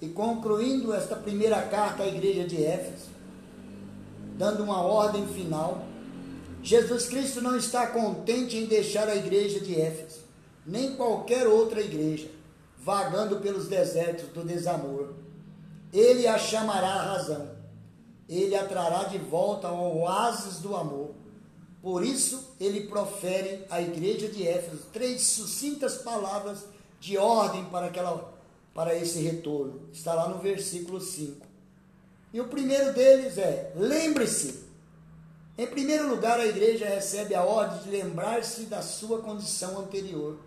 e concluindo esta primeira carta à igreja de Éfeso, dando uma ordem final, Jesus Cristo não está contente em deixar a igreja de Éfeso, nem qualquer outra igreja, vagando pelos desertos do desamor. Ele a chamará à razão. Ele a trará de volta ao oásis do amor. Por isso, ele profere à igreja de Éfeso três sucintas palavras de ordem para, aquela, para esse retorno. Está lá no versículo 5. E o primeiro deles é: lembre-se em primeiro lugar, a igreja recebe a ordem de lembrar-se da sua condição anterior.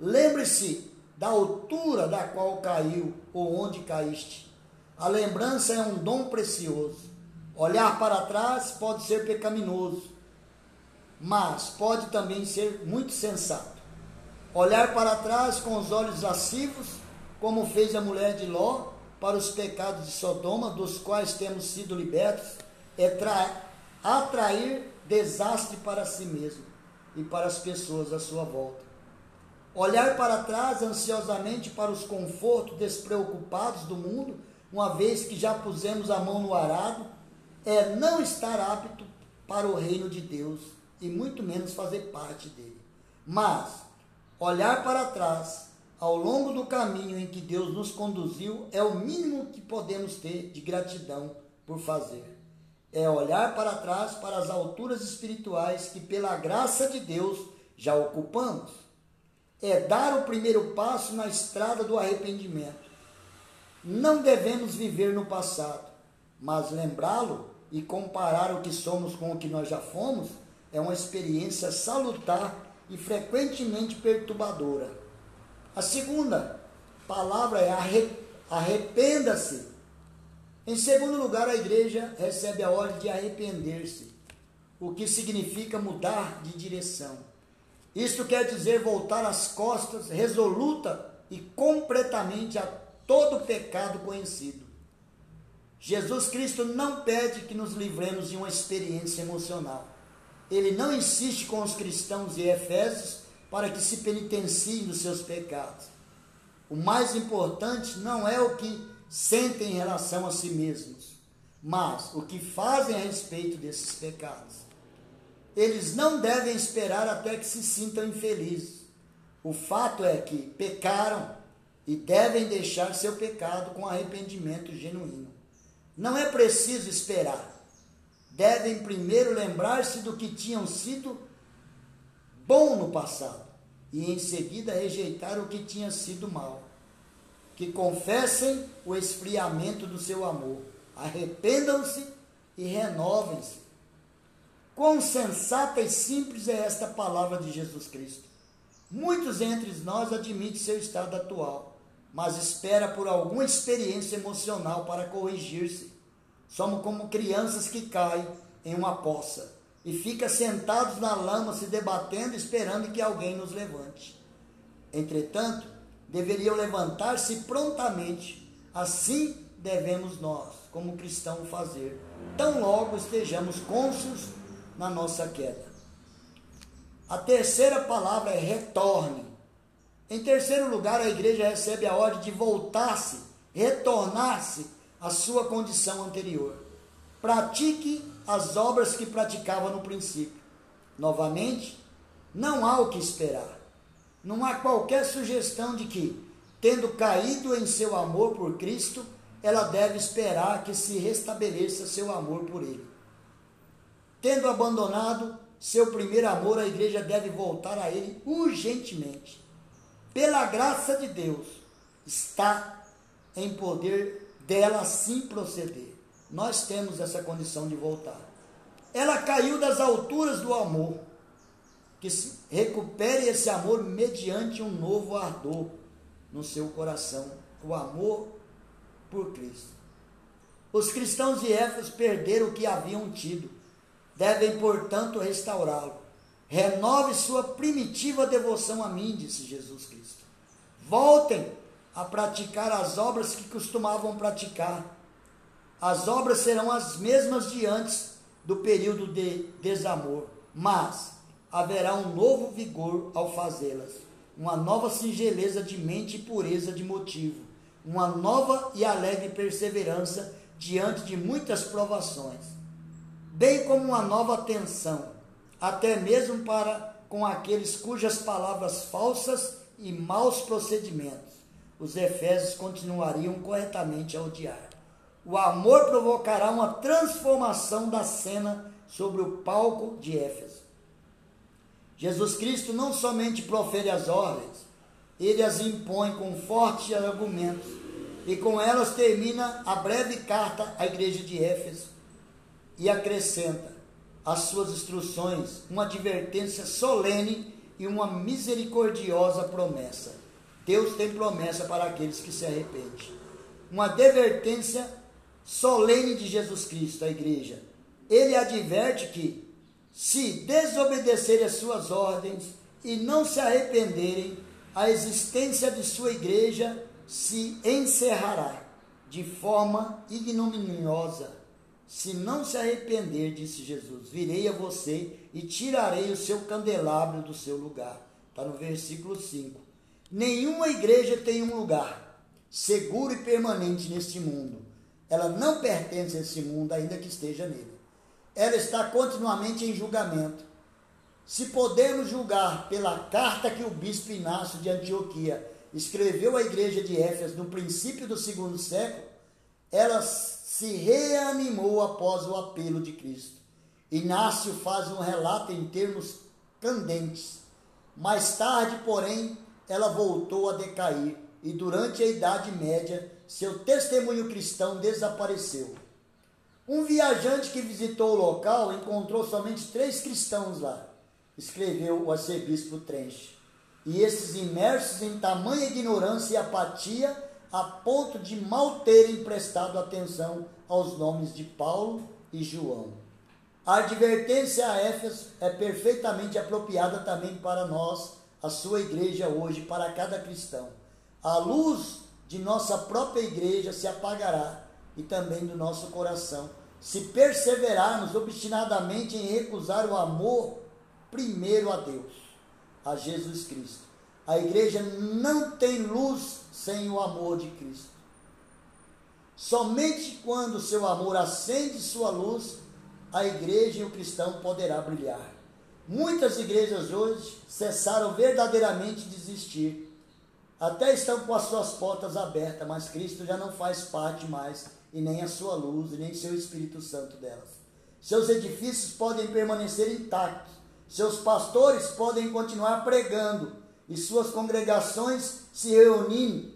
Lembre-se da altura da qual caiu ou onde caíste. A lembrança é um dom precioso. Olhar para trás pode ser pecaminoso, mas pode também ser muito sensato. Olhar para trás com os olhos lascivos, como fez a mulher de Ló, para os pecados de Sodoma, dos quais temos sido libertos, é trair atrair desastre para si mesmo e para as pessoas à sua volta. Olhar para trás ansiosamente para os confortos despreocupados do mundo, uma vez que já pusemos a mão no arado, é não estar apto para o reino de Deus e muito menos fazer parte dele. Mas olhar para trás ao longo do caminho em que Deus nos conduziu é o mínimo que podemos ter de gratidão por fazer é olhar para trás para as alturas espirituais que, pela graça de Deus, já ocupamos. É dar o primeiro passo na estrada do arrependimento. Não devemos viver no passado, mas lembrá-lo e comparar o que somos com o que nós já fomos é uma experiência salutar e frequentemente perturbadora. A segunda palavra é arrependa-se em segundo lugar, a igreja recebe a ordem de arrepender-se, o que significa mudar de direção. Isto quer dizer voltar as costas resoluta e completamente a todo pecado conhecido. Jesus Cristo não pede que nos livremos de uma experiência emocional. Ele não insiste com os cristãos de Efésios para que se penitenciem dos seus pecados. O mais importante não é o que sentem em relação a si mesmos, mas o que fazem a respeito desses pecados. Eles não devem esperar até que se sintam infelizes. O fato é que pecaram e devem deixar seu pecado com arrependimento genuíno. Não é preciso esperar. Devem primeiro lembrar-se do que tinham sido bom no passado e em seguida rejeitar o que tinha sido mal que confessem o esfriamento do seu amor, arrependam-se e renovem-se. Quão sensata e simples é esta palavra de Jesus Cristo. Muitos entre nós admitem seu estado atual, mas espera por alguma experiência emocional para corrigir-se. Somos como crianças que caem em uma poça e ficam sentados na lama se debatendo esperando que alguém nos levante. Entretanto, deveriam levantar-se prontamente. Assim devemos nós, como cristãos, fazer, tão logo estejamos cônscios na nossa queda. A terceira palavra é retorne. Em terceiro lugar, a igreja recebe a ordem de voltar-se, retornar-se à sua condição anterior. Pratique as obras que praticava no princípio. Novamente, não há o que esperar. Não há qualquer sugestão de que, tendo caído em seu amor por Cristo, ela deve esperar que se restabeleça seu amor por Ele. Tendo abandonado seu primeiro amor, a igreja deve voltar a Ele urgentemente. Pela graça de Deus, está em poder dela assim proceder. Nós temos essa condição de voltar. Ela caiu das alturas do amor que recupere esse amor mediante um novo ardor no seu coração, o amor por Cristo. Os cristãos de Éfeso perderam o que haviam tido, devem, portanto, restaurá-lo. Renove sua primitiva devoção a mim, disse Jesus Cristo. Voltem a praticar as obras que costumavam praticar. As obras serão as mesmas de antes do período de desamor, mas haverá um novo vigor ao fazê-las, uma nova singeleza de mente e pureza de motivo, uma nova e alegre perseverança diante de muitas provações, bem como uma nova atenção, até mesmo para com aqueles cujas palavras falsas e maus procedimentos os efésios continuariam corretamente a odiar. O amor provocará uma transformação da cena sobre o palco de Éfeso. Jesus Cristo não somente profere as ordens, ele as impõe com fortes argumentos e com elas termina a breve carta à igreja de Éfeso e acrescenta às suas instruções uma advertência solene e uma misericordiosa promessa. Deus tem promessa para aqueles que se arrependem. Uma advertência solene de Jesus Cristo à igreja. Ele adverte que, se desobedecerem as suas ordens e não se arrependerem, a existência de sua igreja se encerrará de forma ignominiosa. Se não se arrepender, disse Jesus, virei a você e tirarei o seu candelabro do seu lugar. Está no versículo 5. Nenhuma igreja tem um lugar seguro e permanente neste mundo. Ela não pertence a esse mundo, ainda que esteja nele. Ela está continuamente em julgamento. Se podemos julgar pela carta que o bispo Inácio de Antioquia escreveu à igreja de Éfeso no princípio do segundo século, ela se reanimou após o apelo de Cristo. Inácio faz um relato em termos candentes. Mais tarde, porém, ela voltou a decair e durante a Idade Média seu testemunho cristão desapareceu. Um viajante que visitou o local encontrou somente três cristãos lá, escreveu o arcebispo Trench. E esses imersos em tamanha ignorância e apatia a ponto de mal terem prestado atenção aos nomes de Paulo e João. A advertência a Éfeso é perfeitamente apropriada também para nós, a sua igreja hoje, para cada cristão. A luz de nossa própria igreja se apagará e também do nosso coração, se perseverarmos obstinadamente em recusar o amor primeiro a Deus, a Jesus Cristo. A igreja não tem luz sem o amor de Cristo. Somente quando seu amor acende sua luz, a igreja e o cristão poderá brilhar. Muitas igrejas hoje cessaram verdadeiramente de existir. Até estão com as suas portas abertas, mas Cristo já não faz parte mais, e nem a sua luz, e nem seu Espírito Santo delas. Seus edifícios podem permanecer intactos, seus pastores podem continuar pregando, e suas congregações se reunindo,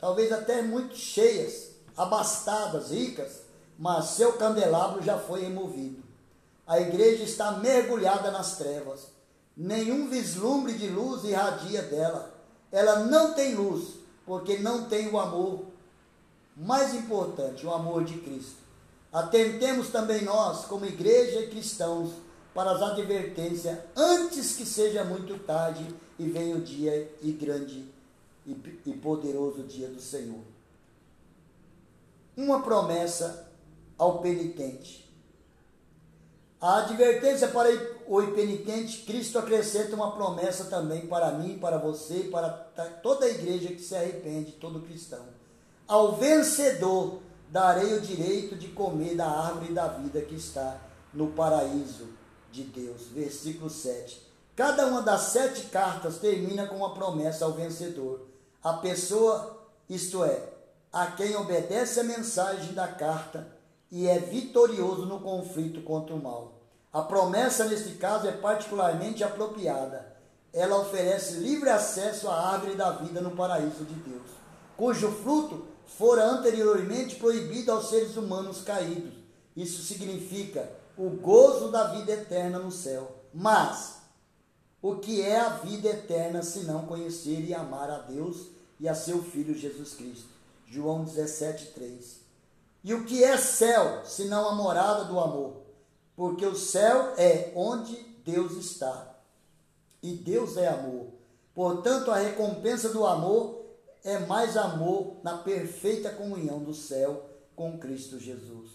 talvez até muito cheias, abastadas, ricas, mas seu candelabro já foi removido. A igreja está mergulhada nas trevas. Nenhum vislumbre de luz irradia dela. Ela não tem luz, porque não tem o amor. Mais importante, o amor de Cristo. Atentemos também nós, como igreja e cristãos, para as advertências antes que seja muito tarde e venha o dia e grande e poderoso dia do Senhor. Uma promessa ao penitente. A advertência para o impenitente, Cristo acrescenta uma promessa também para mim, para você, para toda a igreja que se arrepende, todo cristão. Ao vencedor darei o direito de comer da árvore da vida que está no paraíso de Deus. Versículo 7. Cada uma das sete cartas termina com uma promessa ao vencedor. A pessoa, isto é, a quem obedece a mensagem da carta e é vitorioso no conflito contra o mal. A promessa, neste caso, é particularmente apropriada. Ela oferece livre acesso à árvore da vida no paraíso de Deus, cujo fruto fora anteriormente proibido aos seres humanos caídos. Isso significa o gozo da vida eterna no céu. Mas, o que é a vida eterna se não conhecer e amar a Deus e a seu Filho Jesus Cristo? João 17, 3. E o que é céu, senão a morada do amor? Porque o céu é onde Deus está. E Deus é amor. Portanto, a recompensa do amor é mais amor na perfeita comunhão do céu com Cristo Jesus.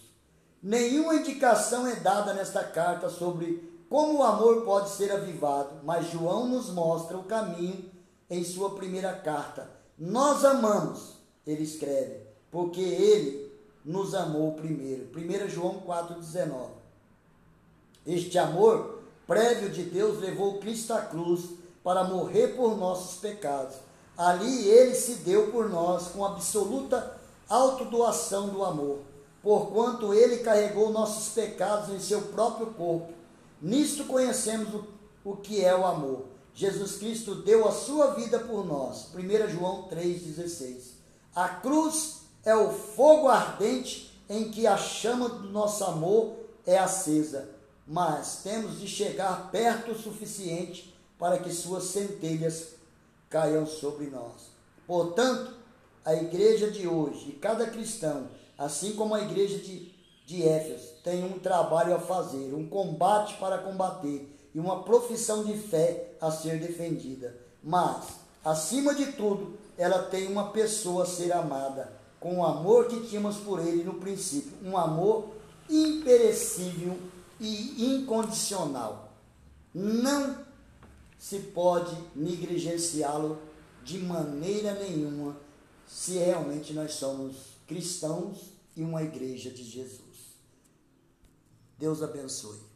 Nenhuma indicação é dada nesta carta sobre como o amor pode ser avivado, mas João nos mostra o caminho em sua primeira carta. Nós amamos ele escreve, porque ele nos amou primeiro. 1 João 4,19. Este amor prévio de Deus levou Cristo à cruz para morrer por nossos pecados. Ali ele se deu por nós com absoluta autodoação do amor, porquanto ele carregou nossos pecados em seu próprio corpo. Nisto conhecemos o, o que é o amor. Jesus Cristo deu a sua vida por nós. 1 João 3,16. A cruz é o fogo ardente em que a chama do nosso amor é acesa, mas temos de chegar perto o suficiente para que suas centelhas caiam sobre nós. Portanto, a igreja de hoje e cada cristão, assim como a igreja de, de Éfeso, tem um trabalho a fazer, um combate para combater e uma profissão de fé a ser defendida. Mas, acima de tudo, ela tem uma pessoa a ser amada, com o amor que tínhamos por ele no princípio, um amor imperecível e incondicional. Não se pode negligenciá-lo de maneira nenhuma se realmente nós somos cristãos e uma igreja de Jesus. Deus abençoe.